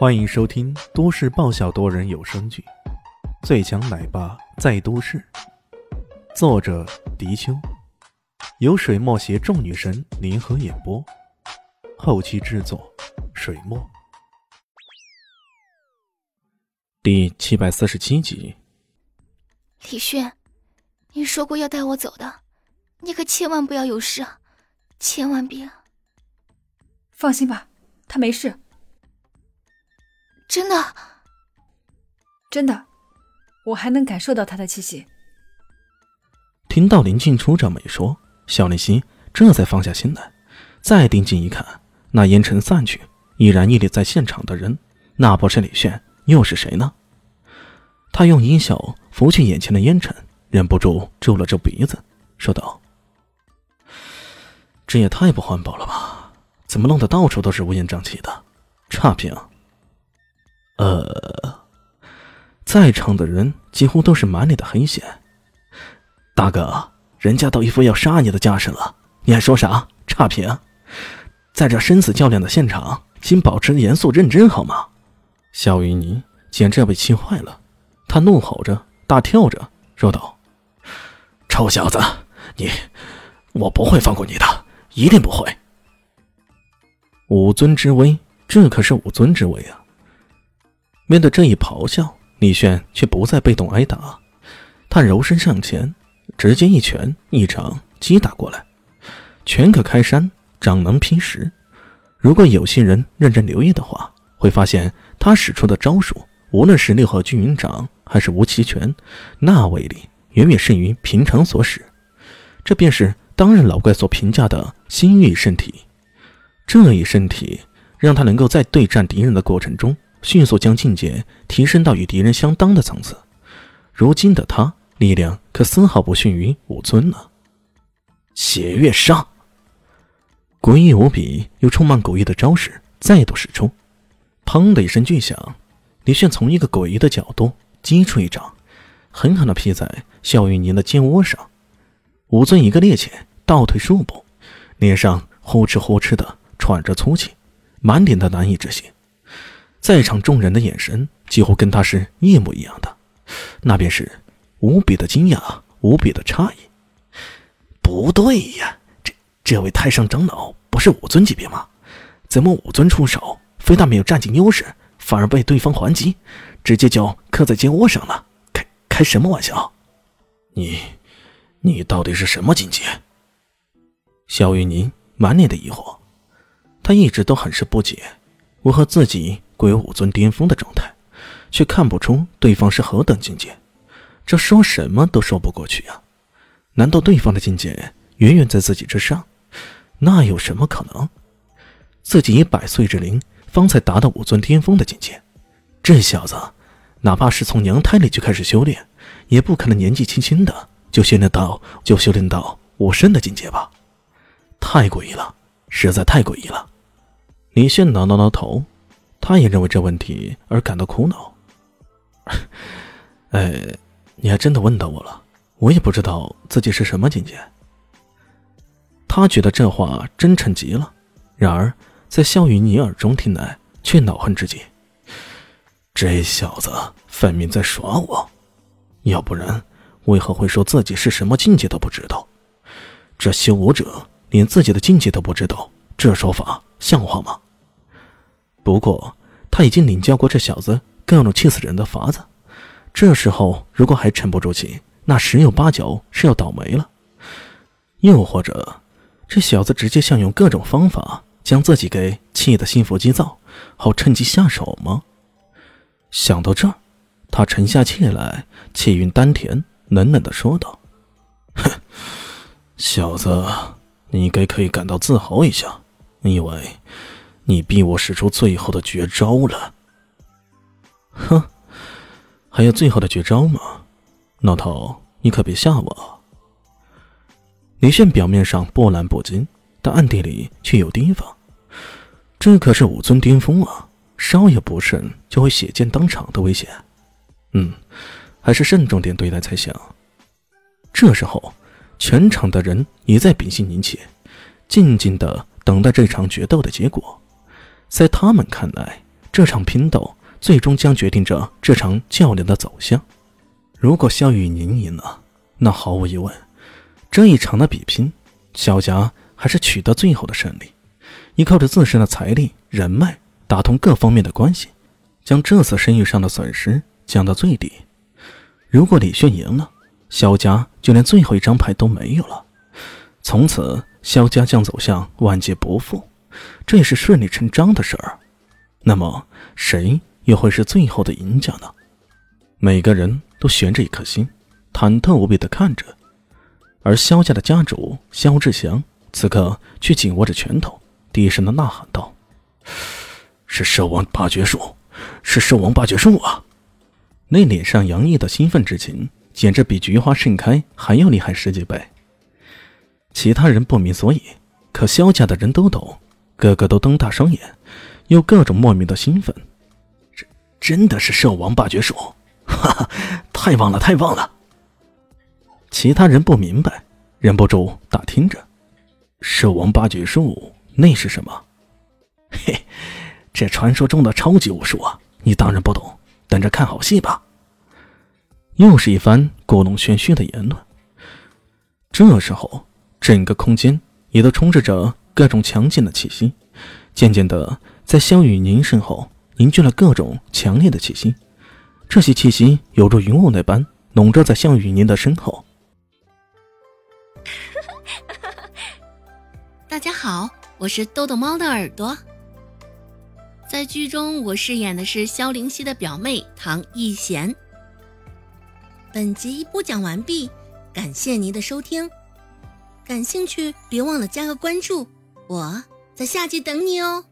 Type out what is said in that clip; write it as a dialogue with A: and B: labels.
A: 欢迎收听都市爆笑多人有声剧《最强奶爸在都市》，作者：迪秋，由水墨携众女神联合演播，后期制作：水墨。第七百四十七集。
B: 李炫，你说过要带我走的，你可千万不要有事啊！千万别。
C: 放心吧，他没事。
B: 真的，
C: 真的，我还能感受到他的气息。
A: 听到林静初这么一说，小林心这才放下心来，再定睛一看，那烟尘散去，依然屹立在现场的人，那不是李炫，又是谁呢？他用衣袖拂去眼前的烟尘，忍不住皱了皱鼻子，说道：“这也太不环保了吧？怎么弄得到处都是乌烟瘴气的？差评！”呃，在场的人几乎都是满脸的黑线。大哥，人家都一副要杀你的架势了，你还说啥？差评！在这生死较量的现场，请保持严肃认真好吗？肖云霓简直要被气坏了，他怒吼着，大跳着，说道：“臭小子，你，我不会放过你的，一定不会！武尊之威，这可是武尊之威啊！”面对这一咆哮，李炫却不再被动挨打，他柔身上前，直接一拳一掌击打过来。拳可开山，掌能劈石。如果有心人认真留意的话，会发现他使出的招数，无论是六合聚云掌还是无极拳，那威力远远胜于平常所使。这便是当日老怪所评价的心域圣体。这一圣体让他能够在对战敌人的过程中。迅速将境界提升到与敌人相当的层次，如今的他力量可丝毫不逊于武尊呢。血月杀，诡异无比又充满诡异的招式再度使出，砰的一声巨响，李炫从一个诡异的角度击出一掌，狠狠地劈在肖玉宁的肩窝上。武尊一个趔趄，倒退数步，脸上呼哧呼哧的喘着粗气，满脸的难以置信。在场众人的眼神几乎跟他是一模一样的，那便是无比的惊讶，无比的诧异。不对呀，这这位太上长老不是武尊级别吗？怎么武尊出手，非但没有占尽优势，反而被对方还击，直接就磕在肩窝上了？开开什么玩笑？你，你到底是什么境界？萧玉宁满脸的疑惑，他一直都很是不解，为何自己。鬼武尊巅峰的状态，却看不出对方是何等境界，这说什么都说不过去啊！难道对方的境界远远在自己之上？那有什么可能？自己以百岁之龄方才达到武尊巅峰的境界，这小子哪怕是从娘胎里就开始修炼，也不可能年纪轻轻的就修炼到就修炼到武圣的境界吧？太诡异了，实在太诡异了！李炫挠挠挠头。他也认为这问题而感到苦恼。哎，你还真的问到我了，我也不知道自己是什么境界。他觉得这话真诚极了，然而在肖雨你耳中听来却恼恨至极。这小子分明在耍我，要不然为何会说自己是什么境界都不知道？这修武者连自己的境界都不知道，这说法像话吗？不过，他已经领教过这小子各种气死人的法子。这时候如果还沉不住气，那十有八九是要倒霉了。又或者，这小子直接想用各种方法将自己给气得心浮气躁，好趁机下手吗？想到这儿，他沉下气来，气运丹田，冷冷的说道：“哼，小子，你应该可以感到自豪一下，因为……”你逼我使出最后的绝招了，哼，还有最后的绝招吗？老头，你可别吓我。李炫表面上波澜不惊，但暗地里却有提防。这可是武尊巅峰啊，稍有不慎就会血溅当场的危险。嗯，还是慎重点对待才行。这时候，全场的人也在屏息凝气，静静的等待这场决斗的结果。在他们看来，这场拼斗最终将决定着这场较量的走向。如果萧雨宁赢了，那毫无疑问，这一场的比拼，萧家还是取得最后的胜利。依靠着自身的财力、人脉，打通各方面的关系，将这次生意上的损失降到最低。如果李炫赢了，萧家就连最后一张牌都没有了，从此萧家将走向万劫不复，这也是顺理成章的事儿。那么，谁又会是最后的赢家呢？每个人都悬着一颗心，忐忑无比的看着，而萧家的家主萧志祥此刻却紧握着拳头。低声的呐喊道：“是兽王八绝术，是兽王八绝术啊！”那脸上洋溢的兴奋之情，简直比菊花盛开还要厉害十几倍。其他人不明所以，可萧家的人都懂，个个都瞪大双眼，又各种莫名的兴奋。这真的是兽王八绝术！哈哈，太棒了，太棒了！其他人不明白，忍不住打听着：“兽王八绝术。”那是什么？嘿，这传说中的超级武术啊！你当然不懂，等着看好戏吧。又是一番故弄玄虚的言论。这时候，整个空间也都充斥着各种强劲的气息，渐渐的，在萧雨宁身后凝聚了各种强烈的气息。这些气息犹如云雾那般笼罩在萧雨宁的身后。
D: 大家好。我是豆豆猫的耳朵，在剧中我饰演的是萧灵溪的表妹唐艺贤。本集播讲完毕，感谢您的收听，感兴趣别忘了加个关注，我在下集等你哦。